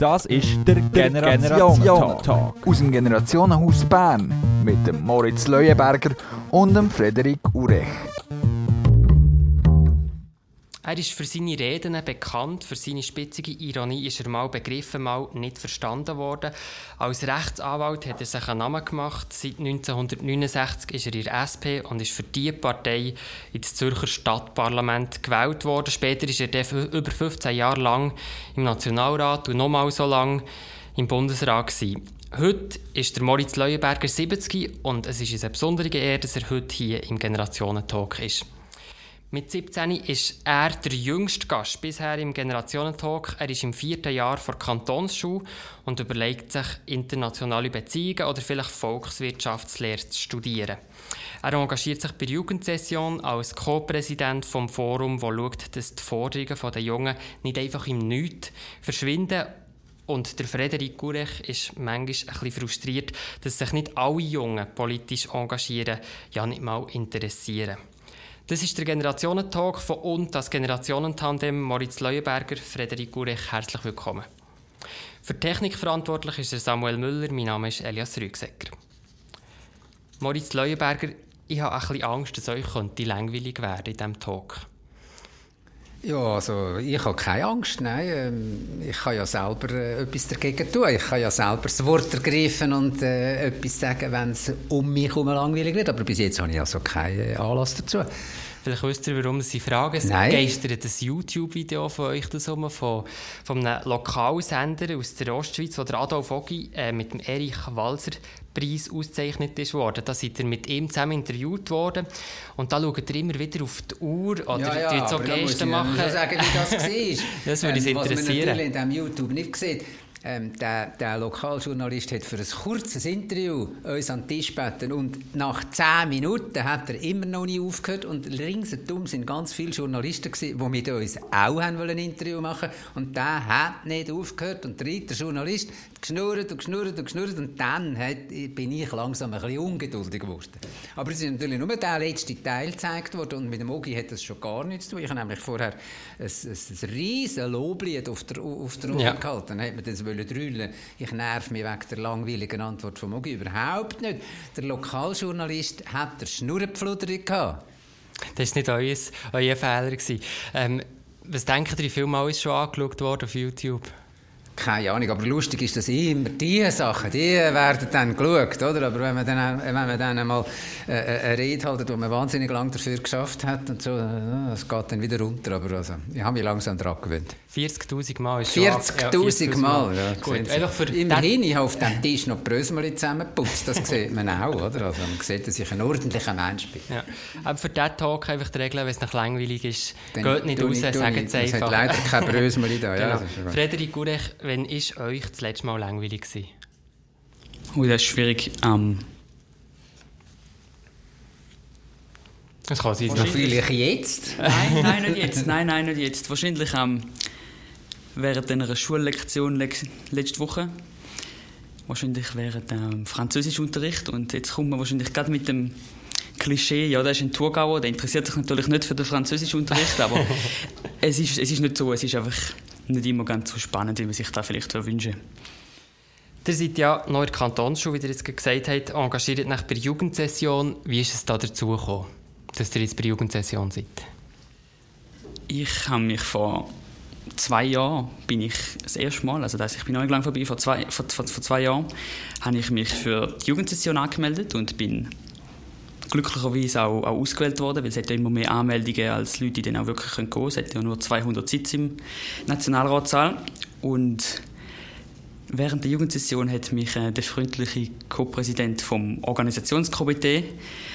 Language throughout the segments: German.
Das ist der Generationen-Talk aus dem Generationenhaus Bern mit dem Moritz Leuenberger und dem Frederik Urech. Er ist für seine Reden bekannt, für seine spitzige Ironie ist er mal begriffen, mal nicht verstanden worden. Als Rechtsanwalt hat er sich einen Namen gemacht. Seit 1969 ist er in der SP und ist für diese Partei ins Zürcher Stadtparlament gewählt worden. Später ist er über 15 Jahre lang im Nationalrat und nochmal so lang im Bundesrat gewesen. Heute ist der Moritz Leuenberger 70 und es ist eine besondere Ehre, dass er heute hier im Generationentalk ist. Mit 17 ist er der jüngste Gast bisher im Generationentalk. Er ist im vierten Jahr vor Kantonsschule und überlegt sich, internationale Beziehungen oder vielleicht Volkswirtschaftslehre zu studieren. Er engagiert sich bei der Jugendsession als Co-Präsident vom Forum, wo schaut, dass die Forderungen der Jungen nicht einfach im Nichts verschwinden und der Frederik Gurech ist manchmal ein bisschen frustriert, dass sich nicht alle Jungen politisch engagieren, ja nicht mal interessieren. Das ist der Generationentalk von und das Generationentandem Moritz Leuenberger, Frederik Gurech. Herzlich willkommen. Für Technik verantwortlich ist Samuel Müller, mein Name ist Elias Rügsecker. Moritz Leuenberger, ich habe ein bisschen Angst, dass euch könnte langweilig werden in diesem Talk. Ja, also ich habe keine Angst, nein. Ähm, ich kann ja selber äh, etwas dagegen tun. Ich kann ja selber das Wort ergreifen und äh, etwas sagen, wenn es um mich herum langweilig wird. Aber bis jetzt habe ich also keinen Anlass dazu. Vielleicht wisst ihr, warum Sie fragen. Es Nein. geistert ein YouTube-Video von euch das um, von, von einem Lokalsender aus der Ostschweiz, wo der Adolf Ogi äh, mit dem Erich Walser Preis ausgezeichnet ist worden. Da seid ihr mit ihm zusammen interviewt worden und da schaut ihr immer wieder auf die Uhr oder ja, ja, so Gesten machen. Ich sagen, wie das war. das würde ähm, interessieren. Was man natürlich in diesem YouTube nicht sieht, ähm, der, der Lokaljournalist hat für ein kurzes Interview uns an den Tisch gebeten und nach zehn Minuten hat er immer noch nie aufgehört und ringsherum sind ganz viele Journalisten gewesen, die mit uns auch haben wollen ein Interview machen und der hat nicht aufgehört und der dritte Journalist hat geschnurrt und geschnurrt und geschnurrt und dann hat, bin ich langsam ein bisschen ungeduldig geworden. Aber es ist natürlich nur der letzte Teil gezeigt worden und mit dem Ogi hat das schon gar nichts zu tun. Ich habe nämlich vorher ein, ein, ein riesen Loblied auf der, auf der ja. gehalten. Dann hat man das drüllen Ich nerv mich wegen der langweiligen Antwort von Mogi überhaupt nicht. Der Lokaljournalist hat der Schnurrenpfluderung gehabt. Das war nicht euer, euer Fehler. Ähm, was denkt ihr, wie viel Mal ist schon angeschaut worden auf YouTube? Keine Ahnung, aber lustig ist, dass immer diese Sachen, die werden dann geschaut, oder? Aber wenn man dann, wenn man dann einmal äh, äh, eine Rede haltet, wo man wahnsinnig lange dafür geschafft hat und so, es geht dann wieder runter. Aber also, ich habe mich langsam daran gewöhnt. 40'000 Mal ist 40'000 ja, Mal, ja. Gut, einfach für Immerhin, ich habe auf dem Tisch noch Brösmeli zusammengeputzt, das sieht man auch, oder? Also man sieht, dass ich ein ordentlicher Mensch bin. Ja. Aber für diesen Tag einfach die Regel, wenn es noch langweilig ist, dann geht nicht raus, sagen es einfach. Es hat leider kein Brösmeli da, genau. ja. Frederik Gurech, wenn ist euch das letzte Mal langweilig gewesen? Oh, das ist schwierig. Ähm, das kann sein. Wahrscheinlich jetzt? Nein, nein, nicht jetzt. Nein, nein, nicht jetzt. Wahrscheinlich ähm, während einer Schullektion letzte Woche. Wahrscheinlich während ähm, Französischunterricht. Und jetzt kommt man wahrscheinlich gerade mit dem Klischee, ja, der ist ein Thurgauer, der interessiert sich natürlich nicht für den Französischunterricht, aber es, ist, es ist nicht so, es ist einfach nicht immer ganz so spannend, wie man sich das vielleicht wünschen Ihr seid ja neu in der Kantonsschule, wie ihr jetzt gesagt habt, engagiert nach bei der Jugendsession. Wie ist es da dazu gekommen, dass ihr jetzt bei der Jugendsession seid? Ich habe mich vor zwei Jahren bin ich das erste Mal, also das, ich bin noch nicht lange vorbei, vor zwei, vor, vor, vor zwei Jahren habe ich mich für die Jugendsession angemeldet und bin glücklicherweise auch, auch ausgewählt worden, weil es ja immer mehr Anmeldungen als Leute, die dann auch wirklich gehen können. Es hat ja nur 200 Sitze im Nationalratssaal und Während der Jugendsession hat mich äh, der freundliche Co-Präsident vom Organisationskomitee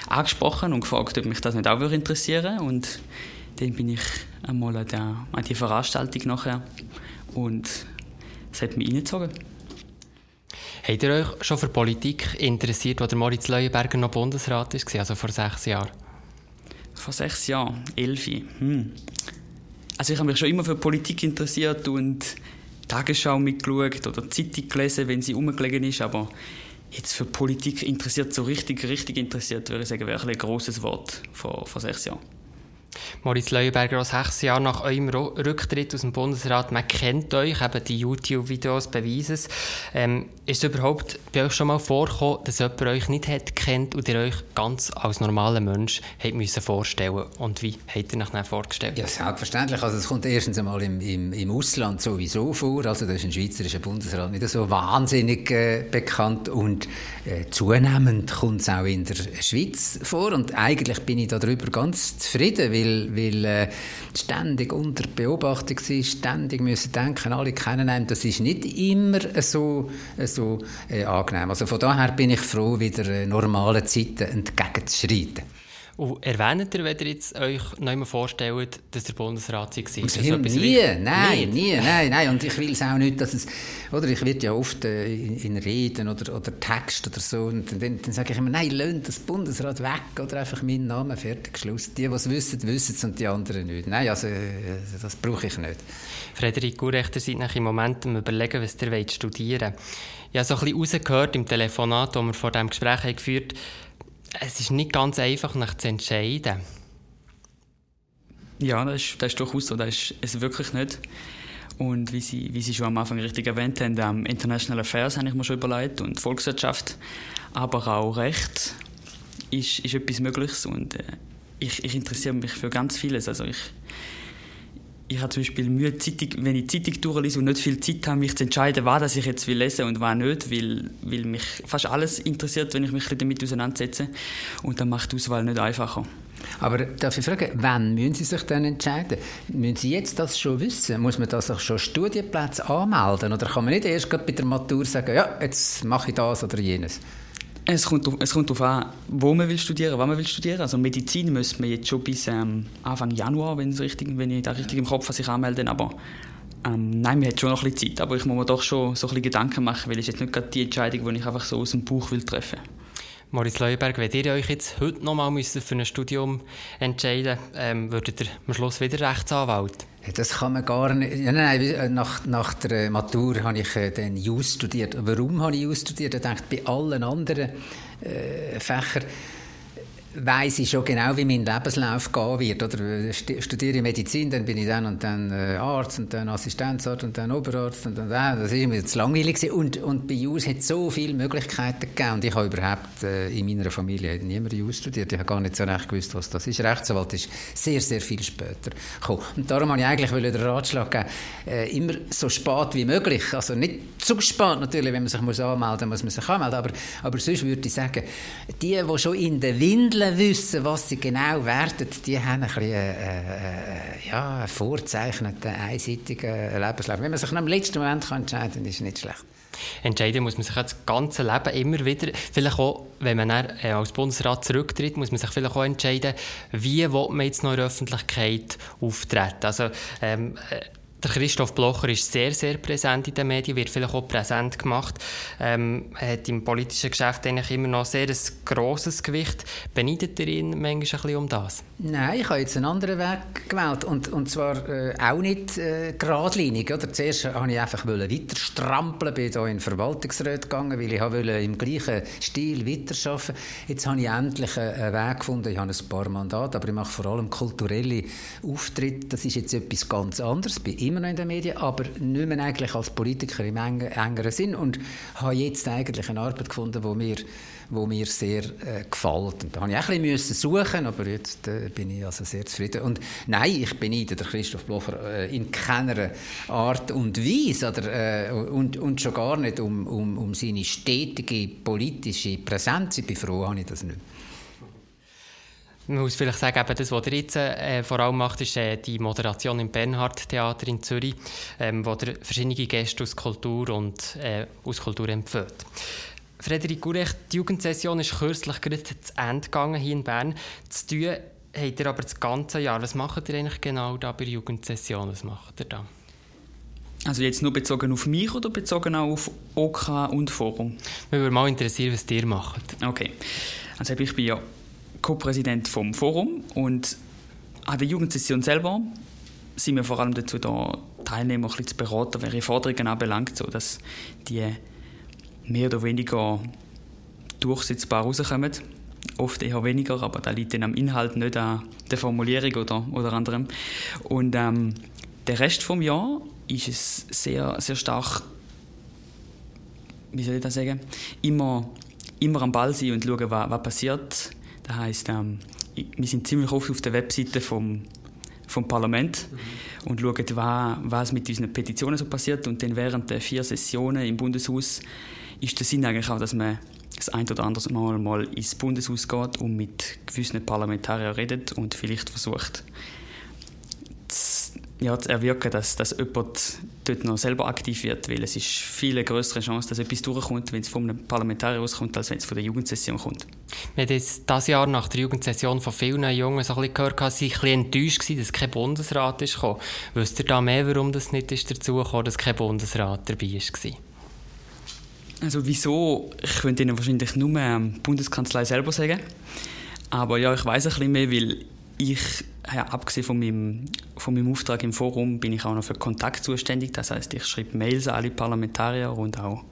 angesprochen und gefragt, ob mich das nicht auch interessieren würde. Und dann bin ich einmal an, der, an die Veranstaltung nachher und es hat mich reingezogen. Habt ihr euch schon für Politik interessiert, als Moritz Leuenberger noch Bundesrat war, also vor sechs Jahren? Vor sechs Jahren, elf. Hm. Also ich habe mich schon immer für Politik interessiert und Tagesschau mitgeschaut oder Zeitung gelesen, wenn sie rumgelegen ist, aber jetzt für Politik interessiert, so richtig, richtig interessiert, würde ich sagen, wäre ein, grosses Wort vor, vor sechs Jahren. Moritz Leuenberger, sechs Jahre nach eurem Rücktritt aus dem Bundesrat, man kennt euch, eben die YouTube-Videos beweisen es. Ähm, ist es überhaupt bei euch schon mal vorgekommen, dass jemand euch nicht hat kennt und ihr euch ganz als normaler Mensch habt müssen vorstellen Und wie habt ihr euch dann vorgestellt? Ja, selbstverständlich. Also es kommt erstens einmal im, im, im Ausland sowieso vor. Also da ist ein schweizerischer Bundesrat nicht so wahnsinnig äh, bekannt und äh, zunehmend kommt es auch in der Schweiz vor. Und eigentlich bin ich darüber ganz zufrieden, weil weil äh, ständig unter Beobachtung sind, ständig müssen denken, alle kennen einen. Das ist nicht immer so, so äh, angenehm. Also von daher bin ich froh, wieder äh, normalen Zeiten entgegenzuschreiten. Und erwähnt ihr, wenn ihr jetzt euch nicht mehr vorstellt, dass der Bundesrat war? Also nie, nein, nie, nein, nein. Und ich will es auch nicht, dass es, oder ich werde ja oft äh, in, in, Reden oder, oder Text oder so, und dann, dann sage ich immer, nein, lönt das Bundesrat weg oder einfach meinen Namen fertig, Schluss. Die, die es wissen, wissen es und die anderen nicht. Nein, also äh, das brauche ich nicht. Frederik Gurechter, seid nach im Moment am überlegen, was ihr studieren wollt. Ich habe so ein bisschen rausgehört im Telefonat, das wir vor diesem Gespräch haben geführt haben, es ist nicht ganz einfach, nach zu entscheiden. Ja, das ist, das ist durchaus so. Das ist es wirklich nicht. Und wie Sie, wie Sie schon am Anfang richtig erwähnt haben, ähm, International Affairs habe ich mir schon überlegt und Volkswirtschaft, aber auch Recht ist, ist etwas Mögliches und äh, ich, ich interessiere mich für ganz vieles. Also ich, ich habe zum Beispiel Mühe, Zeitung, wenn ich Zeitung durchlese und nicht viel Zeit habe, mich zu entscheiden, was ich jetzt will lesen und was nicht, weil, weil mich fast alles interessiert, wenn ich mich damit auseinandersetze. Und dann macht die Auswahl nicht einfacher. Aber darf ich fragen, wann müssen Sie sich dann entscheiden? Müssen Sie jetzt das schon wissen? Muss man das auch schon Studienplätze anmelden? Oder kann man nicht erst bei der Matur sagen, ja, jetzt mache ich das oder jenes? Es kommt, es kommt darauf an, wo man will studieren, wann man will studieren. Also Medizin müsste man jetzt schon bis ähm, Anfang Januar, wenn, richtig, wenn ich da richtig im Kopf sich anmelden. Aber ähm, nein, man hat schon noch ein bisschen Zeit. Aber ich muss mir doch schon so ein bisschen Gedanken machen, weil es jetzt nicht gerade die Entscheidung, die ich einfach so aus dem Bauch will treffen will. Moritz Leuenberg, wenn ihr euch jetzt heute noch mal für ein Studium entscheiden ähm, würdet ihr am Schluss wieder Rechtsanwalt? Das kann man gar nicht. Ja, nein, äh, nach, nach der Matur habe ich äh, dann Jus studiert. Warum habe ich Jus studiert? Ich denke, bei allen anderen äh, Fächern weiß ich schon genau, wie mein Lebenslauf gehen wird. Oder studiere Medizin, dann bin ich dann und dann äh, Arzt und dann Assistenzarzt und dann Oberarzt und dann äh, das ist mir zu langweilig und und bei JUS hat so viele Möglichkeiten gegeben und ich habe überhaupt äh, in meiner Familie niemand JUS studiert. Ich habe gar nicht so recht gewusst, was das ist. Rechtsanwalt ist sehr sehr viel später gekommen und darum habe ich eigentlich den Ratschlag geben, äh, immer so spät wie möglich. Also nicht zu spät natürlich, wenn man sich muss anmelden muss, man sich anmelden. Aber aber sonst würde ich sagen, die, die schon in der Windel wollen wissen, was sie genau werden, die haben ein bisschen äh, äh, ja, einen vorzeichneten, einseitigen Lebenslauf. Wenn man sich am letzten Moment kann entscheiden kann, ist nicht schlecht. Entscheiden muss man sich das ganze Leben immer wieder. Vielleicht auch, wenn man dann, äh, als Bundesrat zurücktritt, muss man sich vielleicht auch entscheiden, wie man jetzt noch in der Öffentlichkeit auftreten. Also, ähm, äh, der Christoph Blocher ist sehr, sehr präsent in den Medien, wird vielleicht auch präsent gemacht. Ähm, er hat im politischen Geschäft eigentlich immer noch sehr ein grosses Gewicht. Beneidet ihr ihn manchmal ein bisschen um das? Nein, ich habe jetzt einen anderen Weg gewählt und, und zwar äh, auch nicht äh, geradlinig. Oder? Zuerst wollte ich einfach weiter strampeln, bin hier in den Verwaltungsrat gegangen, weil ich wollte im gleichen Stil weiterarbeiten. Jetzt habe ich endlich einen Weg gefunden. Ich habe ein paar Mandate, aber ich mache vor allem kulturelle Auftritte. Das ist jetzt etwas ganz anderes. Ich immer noch in den Medien, aber nicht mehr eigentlich als Politiker im engeren Sinn und habe jetzt eigentlich eine Arbeit gefunden, die mir wo mir sehr äh, gefällt. Und da habe ich auch ein bisschen suchen, aber jetzt äh, bin ich also sehr zufrieden. Und nein, ich beneide der Christoph Blocher äh, in keiner Art und Weise oder, äh, und, und schon gar nicht um, um, um seine stetige politische Präsenz. Ich bin froh, habe ich das nicht. Man muss vielleicht sagen, eben das, was er jetzt äh, vor allem macht, ist äh, die Moderation im Bernhard Theater in Zürich, ähm, wo er verschiedene Gäste aus Kultur und äh, aus Kultur empfiehlt. Frederik Gurecht, die Jugendsession ist kürzlich gerade zu Ende gegangen hier in Bern. Zu tun habt ihr aber das ganze Jahr. Was macht ihr eigentlich genau da bei der Jugendsession? Was macht ihr da? Also jetzt nur bezogen auf mich oder bezogen auch auf OK und Forum? Mich würde mal interessieren, was ihr macht. Okay. Also ich bin ja Co-Präsident vom Forum und an der Jugendsession selber sind wir vor allem dazu da, Teilnehmer ein bisschen zu beraten, welche Forderungen anbelangt, sodass die mehr oder weniger durchsetzbar rauskommen. oft eher weniger, aber da liegt dann am Inhalt, nicht an der Formulierung oder, oder anderem. Und ähm, der Rest vom Jahr ist es sehr, sehr stark, wie soll ich das sagen, immer, immer am Ball sein und schauen, was, was passiert. Das heisst, ähm, wir sind ziemlich oft auf der Webseite vom, vom Parlament mhm. und schauen, was, was mit unseren Petitionen so passiert. Und dann während der vier Sessionen im Bundeshaus ist der Sinn eigentlich auch, dass man das ein oder andere Mal, mal ins Bundeshaus geht und mit gewissen Parlamentariern redet und vielleicht versucht, ja, zu erwirken, dass, dass jemand dort noch selber aktiv wird, weil es ist viel größere Chance, dass etwas durchkommt, wenn es von einem Parlamentarier auskommt, als wenn es von der Jugendsession kommt. Wir haben jetzt dieses Jahr nach der Jugendsession von vielen Jungen so ein bisschen gehört, dass sie ein bisschen enttäuscht waren, dass kein Bundesrat ist gekommen. Wisst ihr da mehr, warum das nicht ist dazu kam, dass kein Bundesrat dabei war? Also wieso? Ich könnte Ihnen wahrscheinlich nur die Bundeskanzlei selber sagen. Aber ja, ich weiß ein bisschen mehr, weil ich, ja, abgesehen von meinem, von meinem Auftrag im Forum, bin ich auch noch für Kontakt zuständig. Das heißt, ich schreibe Mails an alle Parlamentarier und auch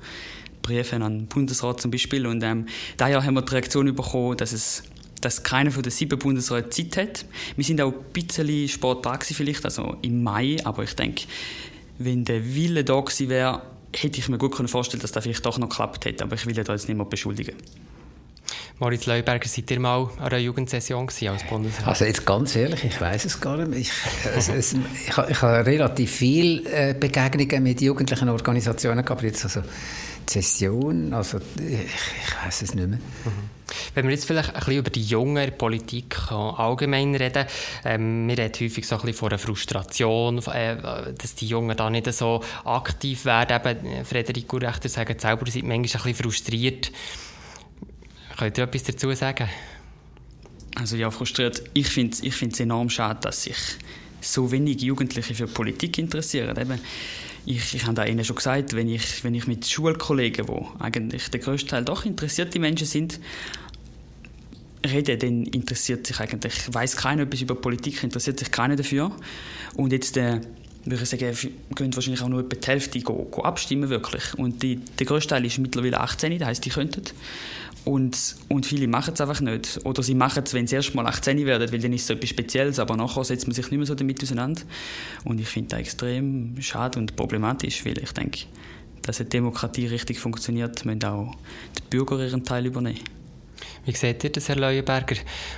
Briefe an den Bundesrat zum Beispiel. Und ähm, daher haben wir die Reaktion bekommen, dass es dass keiner von den sieben Bundesräten Zeit hat. Wir sind auch ein bisschen spät dran vielleicht, also im Mai, aber ich denke, wenn der Wille da gewesen wäre, hätte ich mir gut vorstellen dass das vielleicht doch noch geklappt hätte, aber ich will da jetzt nicht mehr beschuldigen. Moritz Leuberger, seid ihr mal an einer Jugendsession als Bundesrat? Also jetzt ganz ehrlich, ich weiß es gar nicht. Ich, es, es, ich, ich habe relativ viele äh, Begegnungen mit jugendlichen Organisationen gehabt, jetzt also die Session, also ich, ich weiß es nicht mehr. Mhm. Wenn wir jetzt vielleicht ein bisschen über die junge Politik allgemein reden, ähm, wir reden häufig so ein bisschen von einer Frustration, äh, dass die Jungen da nicht so aktiv werden. Eben, Frederik Urrechter sagt selber, sie sind manchmal ein bisschen frustriert. Könnt ihr etwas dazu sagen? Also ja, frustriert. Ich finde es ich enorm schade, dass sich so wenig Jugendliche für Politik interessieren. Eben, ich, ich habe da Ihnen schon gesagt, wenn ich, wenn ich mit Schulkollegen, wo eigentlich der größte Teil doch interessierte Menschen sind, rede, dann interessiert sich eigentlich, weiß keiner etwas über Politik, interessiert sich keiner dafür. Und jetzt äh, würde ich sagen, gehen wahrscheinlich auch nur etwa die Hälfte go, go abstimmen wirklich. Und die, der größte Teil ist mittlerweile 18, das heisst, die könnten. Und, und viele machen es einfach nicht. Oder sie machen es, wenn sie erst mal 18 werden, weil dann ist es etwas Spezielles, aber nachher setzt man sich nicht mehr so damit auseinander. Und ich finde das extrem schade und problematisch, weil ich denke, dass eine Demokratie richtig funktioniert, müssen auch die Bürger ihren Teil übernehmen. Wie seht ihr das, Herr Leuenberger?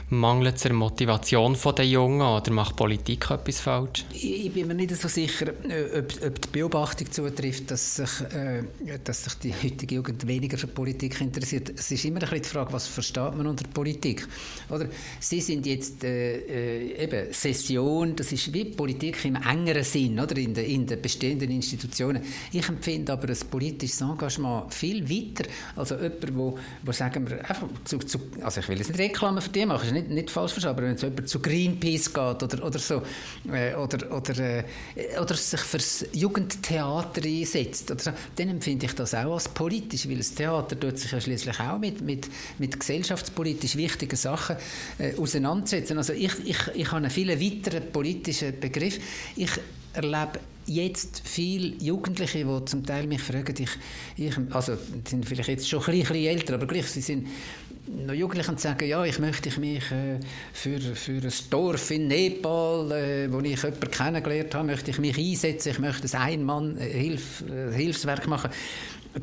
Mangelt es an Motivation der Jungen oder macht Politik etwas falsch? Ich bin mir nicht so sicher, äh, ob, ob die Beobachtung zutrifft, dass sich, äh, dass sich die heutige Jugend weniger für Politik interessiert. Es ist immer ein bisschen die Frage, was versteht man unter Politik? Oder Sie sind jetzt äh, äh eben Session, das ist wie Politik im engeren Sinn, oder in den, in den bestehenden Institutionen. Ich empfinde aber ein politisches Engagement viel weiter als jemand, wo, wo sagen wir, einfach zu, zu zu, also ich will jetzt nicht Reklame für die machen, ist nicht, nicht falsch verstanden, aber wenn jetzt jemand zu Greenpeace geht oder, oder so, äh, oder, oder, äh, oder sich fürs Jugendtheater einsetzt, oder so, dann empfinde ich das auch als politisch, weil das Theater tut sich ja schließlich auch mit, mit, mit gesellschaftspolitisch wichtigen Sachen äh, auseinandersetzen. Also ich, ich, ich habe einen viel weiteren politischen Begriff. Ich erlebe jetzt viele Jugendliche, die zum Teil mich fragen, ich, ich also sind vielleicht jetzt schon ein bisschen älter, aber gleich, sie sind noch Jugendliche und sagen, ja, ich möchte mich äh, für, für ein Dorf in Nepal, äh, wo ich jemanden kennengelernt habe, möchte ich mich einsetzen, ich möchte ein Einmann-Hilfswerk äh, machen.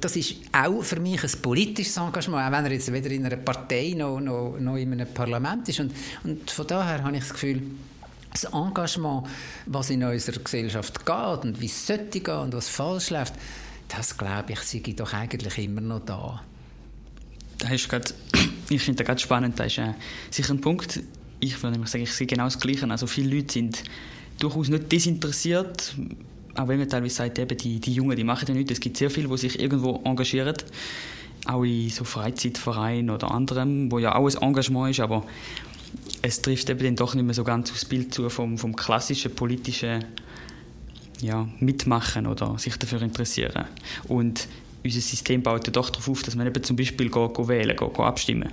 Das ist auch für mich ein politisches Engagement, auch wenn er jetzt weder in einer Partei noch, noch, noch in einem Parlament ist. Und, und von daher habe ich das Gefühl, das Engagement, was in unserer Gesellschaft geht und wie es sollte gehen und was falsch läuft, das glaube ich, sei doch eigentlich immer noch da. Da ist grad, ich finde das ganz spannend. Das ist äh, sicher ein Punkt. Ich würde nämlich sagen, ich sehe genau das Gleiche. Also viele Leute sind durchaus nicht desinteressiert, auch wenn man teilweise sagt, eben die, die Jungen, die machen ja nichts. Es gibt sehr viele, die sich irgendwo engagieren, auch in so Freizeitvereinen oder anderem, wo ja auch ein Engagement ist, aber es trifft eben dann doch nicht mehr so ganz aufs Bild zu vom, vom klassischen politischen ja, Mitmachen oder sich dafür interessieren. Und unser System baut ja doch darauf auf, dass man eben zum Beispiel go, go wählen, go, go abstimmen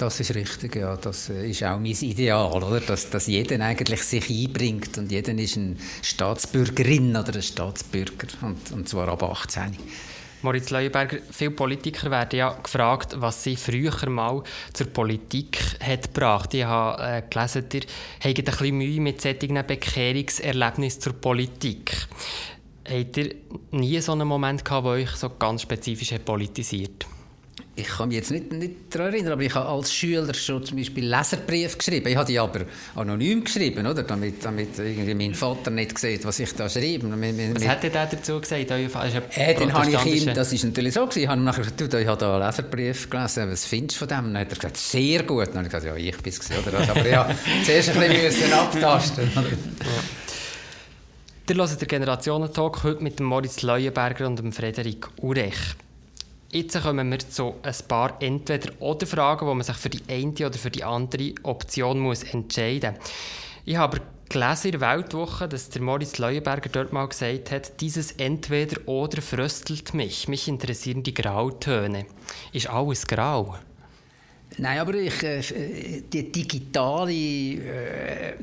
das ist richtig, ja. Das äh, ist auch mein Ideal, oder? Dass, dass jeder eigentlich sich einbringt und jeder ist eine Staatsbürgerin oder ein Staatsbürger und, und zwar ab 18. Moritz Leuenberger, viele Politiker werden ja gefragt, was sie früher mal zur Politik hat gebracht. Ich habe äh, gelesen, ihr habt ein bisschen Mühe mit solchen Bekehrungserlebnissen zur Politik. Habt ihr nie so einen Moment gehabt, wo euch so ganz spezifisch politisiert ich kann mich jetzt nicht, nicht daran erinnern, aber ich habe als Schüler schon zum Beispiel Leserbrief geschrieben. Ich habe die aber anonym geschrieben, oder? Damit, damit irgendwie mein Vater nicht sieht, was ich da schreibe. Was hat er dazu gesagt? Äh, dann habe ich ihm, das ist natürlich so gewesen, ich habe nachher gesagt, du, ich habe da einen Leserbrief gelesen, was findest du von dem? Und dann hat er gesagt, sehr gut. Und dann habe ich gesagt, ja, ich bin es? Aber ja, zuerst ein bisschen abtasten. Ihr hört den Generationentalk heute mit dem Moritz Leuenberger und dem Frederik Urech. Jetzt kommen wir zu ein paar Entweder-Oder-Fragen, wo man sich für die eine oder für die andere Option muss entscheiden muss. Ich habe gelesen in der Weltwoche, dass der Moritz Leuenberger dort mal gesagt hat, dieses Entweder-Oder fröstelt mich. Mich interessieren die Grautöne. Ist alles grau? Nein, aber ich, äh, die digitale äh,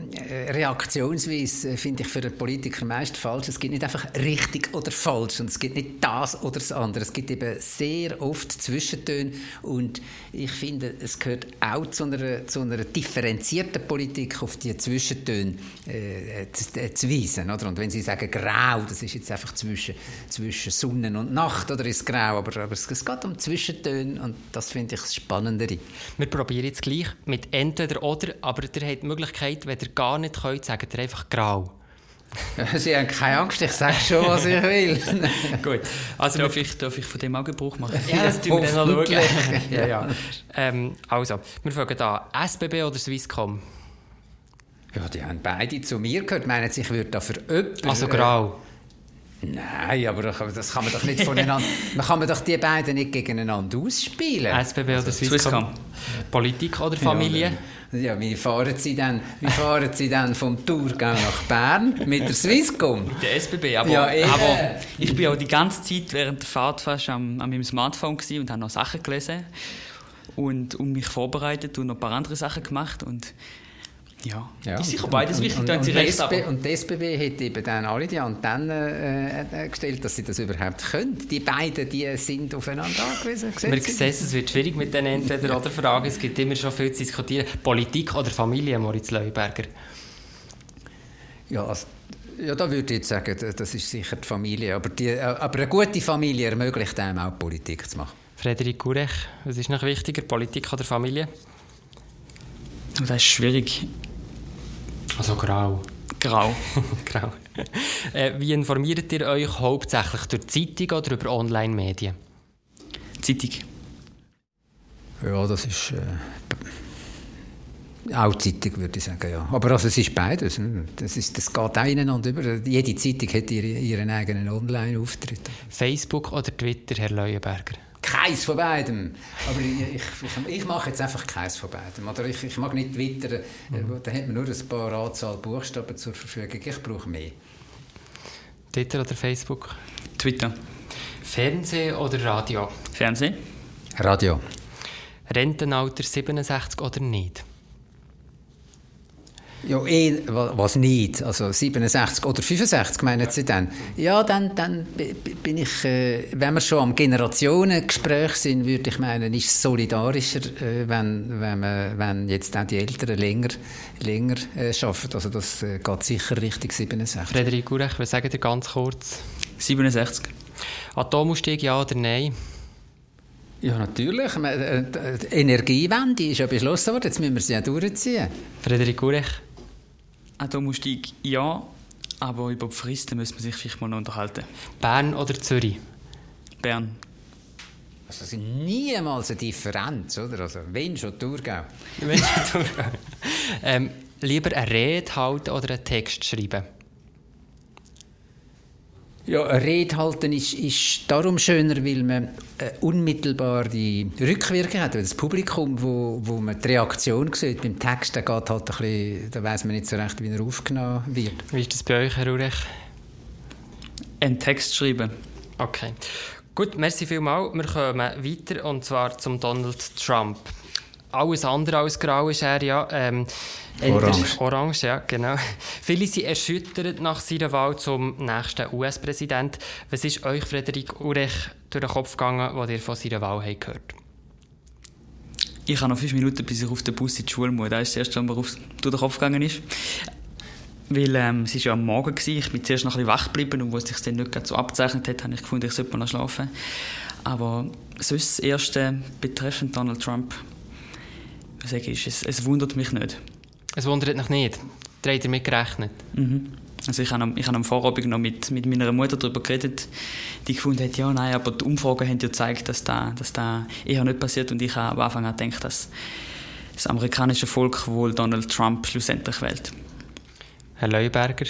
Reaktionsweise äh, finde ich für einen Politiker meist falsch. Es gibt nicht einfach richtig oder falsch und es gibt nicht das oder das andere. Es gibt eben sehr oft Zwischentöne und ich finde, es gehört auch zu einer, zu einer differenzierten Politik auf die Zwischentöne äh, zu, äh, zu weisen. Oder? Und wenn Sie sagen grau, das ist jetzt einfach zwischen, zwischen Sonne und Nacht oder ist grau, aber, aber es, es geht um Zwischentöne und das finde ich das Spannendere. Wir probieren jetzt gleich mit entweder oder, aber ihr habt die Möglichkeit, wenn ihr gar nicht könnt, sagt ihr einfach grau. Sie haben keine Angst, ich sage schon, was ich will. Gut. Also darf ich, darf ich von dem auch Gebrauch machen? Ja, das tun wir dann noch schauen. ja, ja. Ähm, also, wir fangen an. SBB oder Swisscom? Ja, die haben beide zu mir gehört. Meinen Sie, ich würde da für jemanden... Also grau? Nein, aber das kann man doch nicht voneinander. man kann man doch die beiden nicht gegeneinander ausspielen. SBB oder also, Swisscom? Politik oder Familie? Ja, ja, wie fahren Sie dann, wie fahren Sie dann vom Thurgau nach Bern mit der Swisscom? Mit der SBB, aber, ja, aber ich bin auch die ganze Zeit während der Fahrt fast am, an meinem Smartphone und habe noch Sachen gelesen und um mich vorbereitet und noch ein paar andere Sachen gemacht und ja, ja. ist sicher beides wichtig, und, und, und, recht, SB, und die SBB hat eben dann alle die Antennen äh, äh, gestellt, dass sie das überhaupt können. Die beiden die sind aufeinander angewiesen. Wir sehen, es wird schwierig mit den Entweder-oder-Fragen. Es gibt immer schon viel zu diskutieren. Politik oder Familie, Moritz Leuberger? Ja, also, ja, da würde ich jetzt sagen, das ist sicher die Familie. Aber, die, äh, aber eine gute Familie ermöglicht einem auch Politik zu machen. Frederik Gurech, was ist noch wichtiger, Politik oder Familie? Das ist schwierig. Also grau. Grau. grau. Äh, wie informiert ihr euch hauptsächlich durch Zeitung oder über Online-Medien? Zeitung. Ja, das ist äh, auch Zeitung, würde ich sagen, ja. Aber also, es ist beides. Ne? Das, ist, das geht auch ineinander über. Jede Zeitung hat ihre, ihren eigenen Online-Auftritt. Facebook oder Twitter, Herr Leuenberger? Keins von beidem. Aber ich, ich, ich, mache jetzt einfach keins von beidem. Oder ich, ich mag nicht twittern, mhm. da hat man nur ein paar Anzahl Buchstaben zur Verfügung. Ich brauche mehr. Twitter oder Facebook? Twitter. Fernsehen oder Radio? Fernsehen. Radio. Rentenalter 67 oder nicht? Ja, eh, was nicht. Also 67 oder 65 meinen Sie dann? Ja, dann, dann bin ich, äh, wenn wir schon am Generationengespräch sind, würde ich meinen, ist es solidarischer, äh, wenn, wenn, man, wenn jetzt auch die Älteren länger, länger äh, arbeiten. Also das äh, geht sicher Richtung 67. Frederik Gurech, was sagen Sie ganz kurz? 67. Atomausstieg, ja oder nein? Ja, natürlich. Äh, die Energiewende ist ja beschlossen worden. Jetzt müssen wir sie ja durchziehen. Frederik Gurech? Atomausstieg ja, aber über die Fristen müssen wir sich vielleicht mal noch unterhalten. Bern oder Zürich? Bern. Also das ist niemals eine Differenz, oder? Also wenn schon Thurgau. Wenn schon Thurgau. ähm, lieber eine Rede halten oder einen Text schreiben? Ja, Rede halten ist, ist darum schöner, weil man eine unmittelbare Rückwirkung hat. Das Publikum, wo, wo man die Reaktion sieht, beim Text, da geht halt ein bisschen, da weiß man nicht so recht, wie er aufgenommen wird. Wie ist das bei euch, Herr Urech? Einen Text schreiben. Okay. Gut, merci vielmals. Wir kommen weiter und zwar zum Donald Trump. Alles andere als grau ist er ja. Ähm, Orange. Orange, ja, genau. Viele sind erschüttert nach seiner Wahl zum nächsten US-Präsident. Was ist euch, Frederik Urech, durch den Kopf gegangen, was ihr von seiner Wahl habt gehört Ich habe noch fünf Minuten, bis ich auf den Bus in die Schule muss. Das ist das erste, was mir auf, durch den Kopf gegangen ist. Weil ähm, es war ja am Morgen, gewesen. ich bin zuerst noch ein bisschen wach geblieben und als es sich dann nicht so abgezeichnet hat, habe ich gefunden, ich sollte mal noch schlafen. Aber sonst das Erste betreffend Donald Trump, sage ich, es, es wundert mich nicht. Es wundert mich nicht. Habt ihr damit gerechnet? Mhm. Also ich habe, am, ich habe am Vorabend noch mit, mit meiner Mutter darüber geredet, die gefunden hat, ja, nein, aber die Umfragen haben ja gezeigt, dass das dass da eher nicht passiert und ich habe am Anfang an gedacht, dass das amerikanische Volk wohl Donald Trump schlussendlich wählt. Herr Leuberger,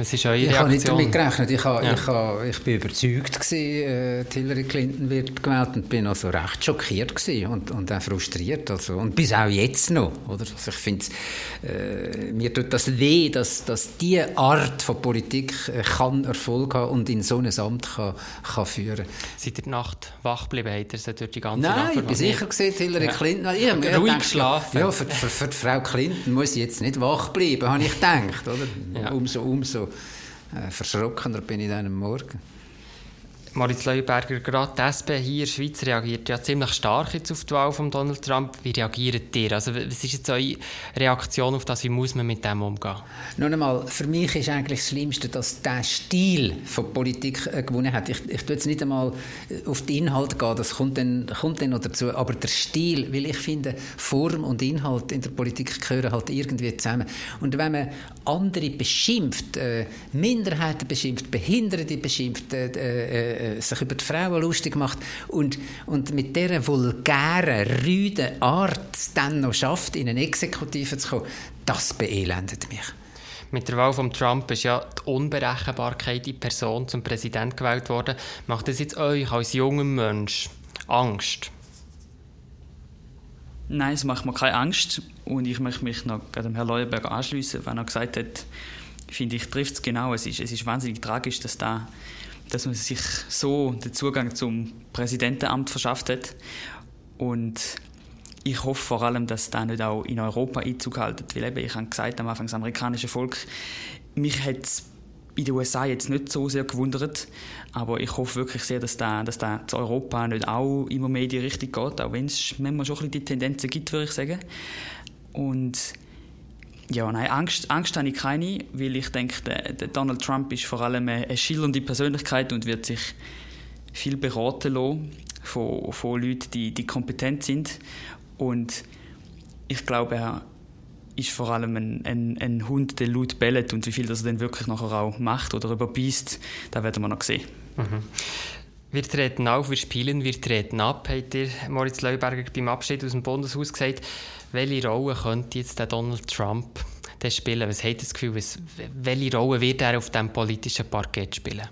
was ist eure ich Reaktion? habe nicht damit gerechnet. Ich, habe, Ja. ich, habe, ich bin überzeugt, gewesen, äh, Hillary Clinton wird gewählt und bin also recht schockiert gewesen und, und auch frustriert. Also, und bis auch jetzt noch. Oder? Also ich finde, äh, mir tut das weh, dass, dass diese Art von Politik äh, kann Erfolg haben und in so ein Amt kann, kann führen Seid ihr die Nacht wach geblieben? Habt ihr sie durch die ganze Nacht Nein, ich bin sicher gesehen, Hillary Ja. Clinton. Ich habe Ruhig geschlafen. Ja, für, für, für Frau Clinton muss ich jetzt nicht wach bleiben, habe ich gedacht. Oder? Ja. Umso, umso äh, verschrockener bin ich dann am Morgen. Moritz Leuberger, gerade die SP hier in der Schweiz reagiert ja ziemlich stark jetzt auf die Wahl von Donald Trump. Wie reagiert ihr? Also, was ist jetzt eure Reaktion auf das? Wie muss man mit dem umgehen? Nun einmal, für mich ist eigentlich das Schlimmste, dass der Stil von Politik äh, gewonnen hat. Ich, ich tue jetzt nicht einmal äh, auf den Inhalt gehen, das kommt dann, kommt dann noch dazu, aber der Stil, weil ich finde, Form und Inhalt in der Politik gehören halt irgendwie zusammen. Und wenn man andere beschimpft, äh, Minderheiten beschimpft, Behinderte beschimpft, äh, äh, sich über die Frauen lustig macht und, und mit dieser vulgären, rüden Art es dann noch schafft, in eine Exekutive zu kommen, das beelendet mich. Mit der Wahl von Trump ist ja die Unberechenbarkeit in Person zum Präsident gewählt worden. Macht das jetzt euch als jungem Mensch Angst? Nein, es macht mir keine Angst und ich möchte mich noch dem Herrn Leuenberger anschließen, wenn er gesagt hat, finde ich, trifft es genau. Es ist, es ist wahnsinnig tragisch, dass, da, dass man sich so den Zugang zum Präsidentenamt verschafft hat. Und ich hoffe vor allem, dass da nicht auch in Europa Einzug hält. Weil eben, ich habe gesagt, am Anfang das amerikanische Volk, mich hat es in den USA jetzt nicht so sehr gewundert, aber ich hoffe wirklich sehr, dass da, dass da zu Europa nicht auch immer mehr in die Richtung geht, auch wenn es manchmal schon ein bisschen die Tendenzen gibt, würde ich sagen. Und ja, nein, Angst, Angst habe ich keine, weil ich denke, der, Donald Trump ist vor allem eine, eine schillernde Persönlichkeit und wird sich viel beraten lassen von, von Leuten, die, die kompetent sind. Und ich glaube, er ist vor allem ein, ein, ein Hund, der laut bellt und wie viel das er dann wirklich nachher auch macht oder überbeißt, das werden wir noch sehen. Wir treten auf, wir spielen, wir treten ab, hat ihr Moritz Leuberger beim Abschied aus dem Bundeshaus gesagt. Welche Rolle könnte jetzt der Donald Trump denn spielen? Was ihr das Gefühl, was, welche Rolle wird er auf dem politischen Parkett spielen?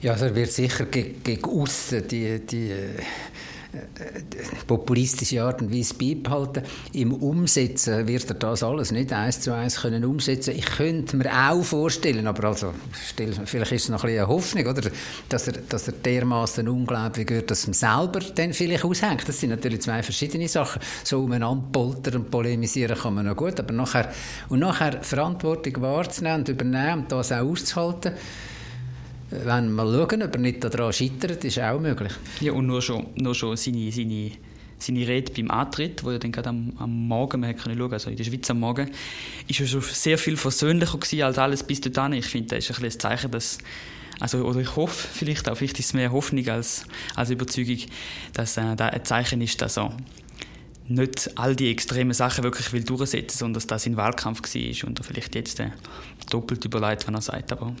Ja, also er wird sicher gegen, gegen aussen die, die äh, populistische Art und Weise beibehalten. Im Umsetzen wird er das alles nicht eins zu eins können umsetzen. Ich könnte mir auch vorstellen, aber also vielleicht ist es noch ein eine Hoffnung, oder, dass er, dass er dermaßen unglaublich wird, dass ihm selber dann vielleicht aushängt. Das sind natürlich zwei verschiedene Sachen. So umeinander poltern und polemisieren kann man noch gut, aber nachher und nachher Verantwortung wahrzunehmen und übernehmen und das auch auszuhalten. Wenn wir mal schauen, ob er nicht daran scheitert, ist auch möglich. Ja, und nur schon, nur schon seine, seine, seine Rede beim Antritt, wo ja dann gerade am, am Morgen, man konnte schauen, also in der Schweiz am Morgen, ist schon sehr viel versöhnlicher gewesen als alles bis dahin. Ich finde, das ist ein ein Zeichen, dass, also, oder ich hoffe vielleicht auch, vielleicht ist es mehr Hoffnung als, als Überzeugung, dass äh, das ein Zeichen ist, dass er nicht all die extremen Sachen wirklich will durchsetzen, sondern dass das ein Wahlkampf war und er vielleicht jetzt äh, doppelt überlegt, wenn er sagt, aber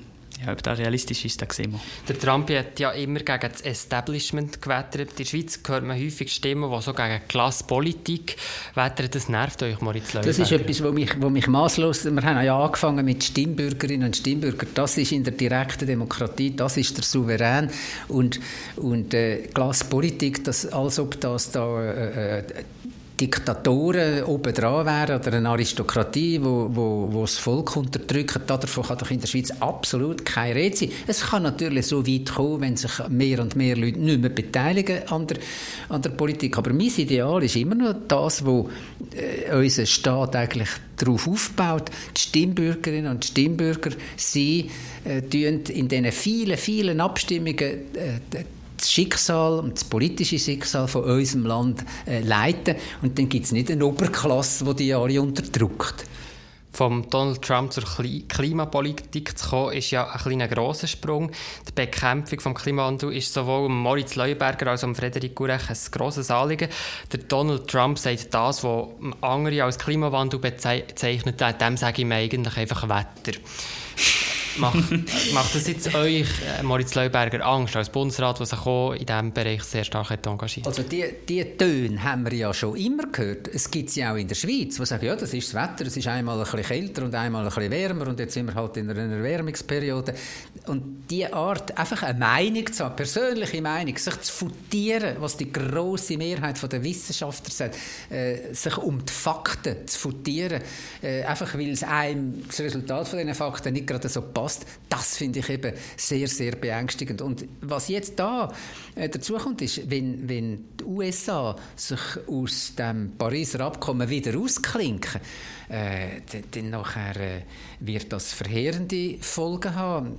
ja, ob das realistisch ist, das sehen wir. Der Trump hat ja immer gegen das Establishment gewettert. In der Schweiz hört man häufig Stimmen, die so gegen Klasspolitik wettern. Das nervt euch, Moritz Leuberger. Das ist etwas, was mich, wo mich maßlos. Wir haben ja angefangen mit Stimmbürgerinnen und Stimmbürgern. Das ist in der direkten Demokratie, das ist der Souverän. Und, und äh, Klasspolitik, das, als ob das da äh, äh, Diktatoren oben dran wären oder eine Aristokratie, wo, wo, wo das Volk unterdrückt, davon kann doch in der Schweiz absolut keine Rede sein. Es kann natürlich so weit kommen, wenn sich mehr und mehr Leute nicht mehr beteiligen an der, an der Politik. Aber mein Ideal ist immer noch das, wo äh, unser Staat eigentlich darauf aufbaut. Die Stimmbürgerinnen und Stimmbürger, sie äh, in diesen vielen, vielen Abstimmungen äh, das Schicksal und das politische Schicksal von unserem Land äh, leiten. Und dann gibt es nicht eine Oberklasse, die die alle unterdrückt. Vom Donald Trump zur Klimapolitik zu kommen, ist ja ein kleiner grosser Sprung. Die Bekämpfung des Klimawandels ist sowohl Moritz Leuenberger als auch Frederik Gurech ein grosses Anliegen. Der Donald Trump sagt das, was andere als Klimawandel bezeichnet, dem sage ich mir eigentlich einfach Wetter. Macht, macht das jetzt euch, äh, Moritz Leuberger, Angst als Bundesrat, der sich auch in diesem Bereich sehr stark hat engagiert Also die, die Töne haben wir ja schon immer gehört. Es gibt sie auch in der Schweiz, die sagen, ja, das ist das Wetter, es ist einmal ein bisschen kälter und einmal ein bisschen wärmer und jetzt sind wir halt in einer Erwärmungsperiode. Und diese Art, einfach eine Meinung zu haben, persönliche Meinung, sich zu futieren, was die grosse Mehrheit der Wissenschaftler sagt, äh, sich um die Fakten zu futieren, äh, einfach weil es einem das Resultat von diesen Fakten nicht gerade so passt, passt. Das finde ich eben sehr, sehr beängstigend. Und was jetzt da äh, dazu kommt, ist, wenn, wenn die USA sich aus dem Pariser Abkommen wieder ausklinken, äh, dann nachher äh, wird das verheerende Folgen haben.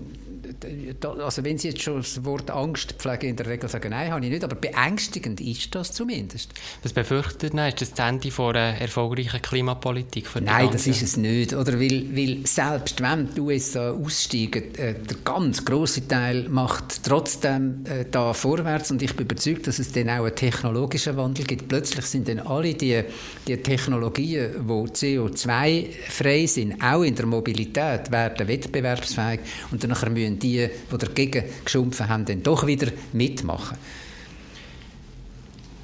Also wenn Sie jetzt schon das Wort Angst pflegen, in der Regel sagen, nein, habe ich nicht, aber beängstigend ist das zumindest. Was befürchtet man? Ist das das Ende von einer erfolgreichen Klimapolitik? nein, das ist es nicht. Oder weil, weil selbst wenn die USA aussteigen, äh, der ganz große Teil macht trotzdem äh, da vorwärts und ich bin überzeugt, dass es dann auch einen technologischen Wandel gibt. Plötzlich sind dann alle die, die Technologien, die CO2-frei sind, auch in der Mobilität, werden wettbewerbsfähig und dann müssen die, die dagegen geschumpfen haben, dann doch wieder mitmachen.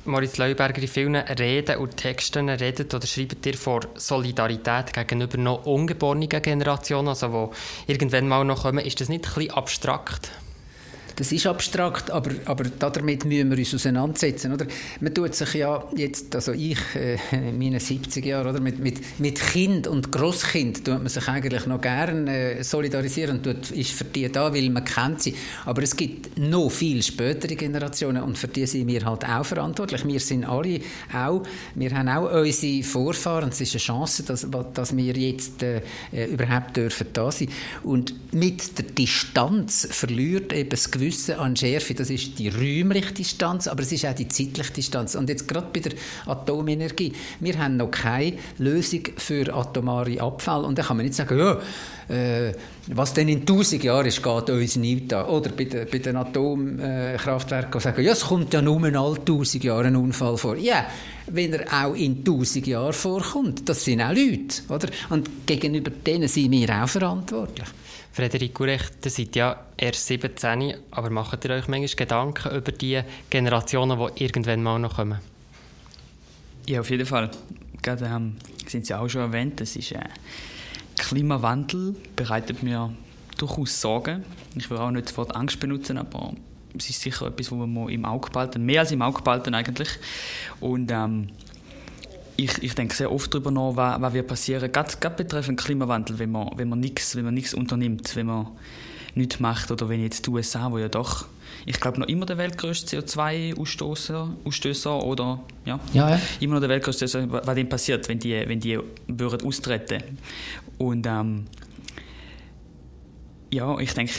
Moritz Leuberger, in vielen Reden und Texten redet oder schreibt ihr vor Solidarität gegenüber noch ungeborenen Generationen, also die irgendwann mal noch kommen. Ist das nicht ein bisschen abstrakt? Das ist abstrakt, aber, aber damit müssen wir uns auseinandersetzen. Oder? Man tut sich ja jetzt, also ich äh, in meinen 70 Jahren, oder, mit, mit, mit Kind und Großkind tut man sich eigentlich noch gerne äh, solidarisieren und tut, ist für die da, weil man kennt sie. Aber es gibt noch viel spätere Generationen und für die sind wir halt auch verantwortlich. Wir sind alle auch, wir haben auch unsere Vorfahren. Es ist eine Chance, dass, dass wir jetzt äh, überhaupt dürfen da sein. Und mit der Distanz verliert eben das Gewissen Wissen an Schärfe, das ist die räumliche Distanz, aber es ist auch die zeitliche Distanz. Und jetzt gerade bei der Atomenergie, wir haben noch keine Lösung für atomare Abfall. Und da kann man nicht sagen, ja, äh, was denn in 1000 Jahren ist, geht uns nicht an. Oder bei, den, bei den Atomkraftwerken sagen, ja, es kommt ja nur alle 1000 Jahre ein Unfall vor. Ja, wenn er auch in 1000 Jahren vorkommt. Das sind auch Leute, oder? Und gegenüber denen sind wir auch verantwortlich. Frederik Gurecht, ihr seid ja erst 17, aber macht ihr euch manchmal Gedanken über die Generationen, die irgendwann mal noch kommen? Ja, auf jeden Fall. Gerade ähm, sind Sie auch schon erwähnt, das ist äh, Klimawandel bereitet mir durchaus Sorgen. Ich will auch nicht das Wort Angst benutzen, aber es ist sicher etwas, was wir im Auge behalten, mehr als im Auge behalten eigentlich. Und ähm, ich, ich denke sehr oft darüber nach, was, was wird passieren, gerade, gerade betreffend Klimawandel, wenn man, wenn man nichts wenn man nichts unternimmt, wenn man nichts macht oder wenn jetzt die USA, wo ja doch, ich glaube noch immer der weltgrößte CO2-Ausstößer Ausstößer oder ja, ja, ja, immer noch der weltgrößte, was dem passiert, wenn die, wenn die würden austreten. Und ähm, ja, ich denke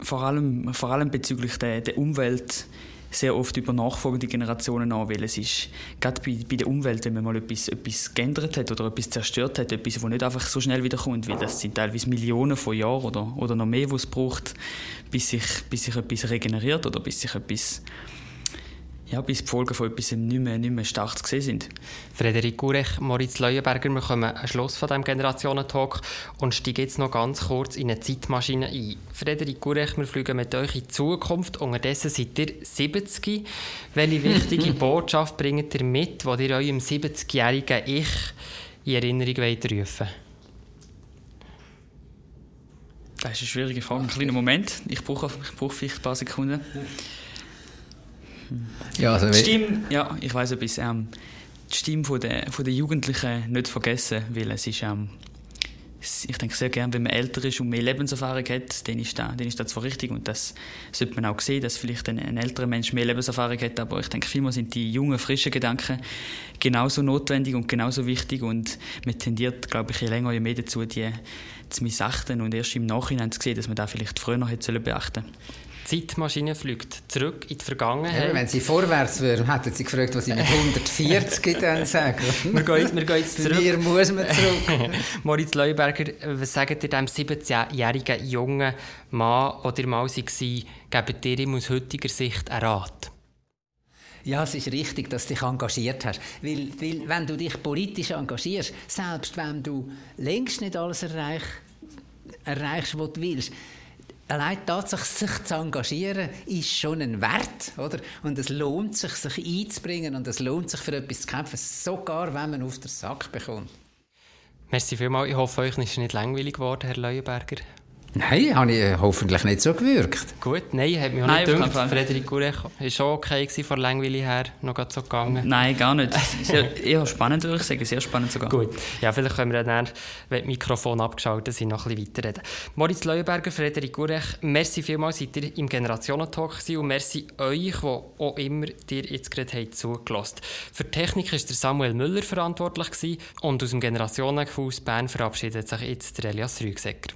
vor allem, vor allem bezüglich der, der Umwelt sehr oft über nachfolgende Generationen an, weil es ist, gerade bei, bei der Umwelt, wenn man mal etwas, etwas geändert hat oder etwas zerstört hat, etwas, das nicht einfach so schnell wiederkommt, weil das sind teilweise Millionen von Jahren oder, oder noch mehr, was es braucht, bis sich, bis sich etwas regeneriert oder bis sich etwas ja, bis die Folgen von etwas nicht mehr, nicht mehr stark zu sehen sind. Frederik Gurech, Moritz Leuenberger, wir kommen am Schluss von diesem Generationentalk und steigen jetzt noch ganz kurz in eine Zeitmaschine ein. Frederik Gurech, wir fliegen mit euch in die Zukunft. Unterdessen seid ihr 70. Welche wichtige Botschaft bringt ihr mit, die ihr eurem 70-jährigen Ich in Erinnerung wollt rufen Das ist eine schwierige Frage. Einen kleinen Moment. Ich brauche, ich brauche vielleicht ein paar Sekunden. Ja, also Stimme, ja, ich weiß etwas. Ähm, die Stimme von der, von der Jugendlichen nicht vergessen, weil es ist ähm, ich denke sehr gerne, wenn man älter ist und mehr Lebenserfahrung hat, dann ist das, dann ist das zwar richtig und das sollte man auch sehen, dass vielleicht ein, ein älterer Mensch mehr Lebenserfahrung hat, aber ich denke, vielmehr sind die jungen, frischen Gedanken genauso notwendig und genauso wichtig und man tendiert, glaube ich, je länger, je mehr dazu, die zu missachten und erst im Nachhinein zu sehen, dass man da vielleicht früher noch hätte beachten sollen. Zeitmaschine fliegt zurück in die Vergangenheit. Ja, wenn sie vorwärts wäre, hätten sie gefragt, was sie mit 140 dann sagen. wir, gehen, wir gehen jetzt zurück. Hier muss man zurück. Moritz Leuberger, was sagt ihr dem 17-jährigen jungen Mann, der mal war, gebt ihr ihm aus heutiger Sicht einen Rat? Ja, es ist richtig, dass du dich engagiert hast. Weil, weil wenn du dich politisch engagierst, selbst wenn du längst nicht alles erreich, erreichst, was du willst, allein tatsächlich sich zu engagieren, ist schon ein Wert, oder? Und es lohnt sich, sich einzubringen und es lohnt sich, für etwas zu kämpfen, sogar wenn man auf den Sack bekommt. Merci vielmals. Ich hoffe, euch ist nicht langweilig geworden, Herr Leuenberger. Nein, habe ich hoffentlich nicht so gewirkt. Gut, nein, hat mich auch nein, nicht gedacht. Frederik Gurech war schon okay von Langweile her, noch so gegangen. Nein, gar nicht. Sehr, eher spannend, würde ich sagen, sehr spannend sogar. Gut, ja, vielleicht können wir dann, wenn die Mikrofon abgeschaltet sind, noch ein bisschen weiterreden. Moritz Leuenberger, Frederik Gurech, merci vielmals, seid ihr im Generationentalk und merci euch, die auch immer dir jetzt gerade habt zugelassen Für die Technik war der Samuel Müller verantwortlich gewesen, und aus dem Generationenhaus Bern verabschiedet sich jetzt der Elias Rügsecker.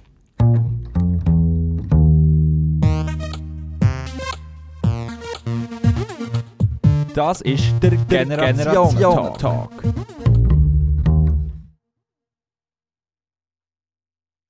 Das ist der Generation Talk.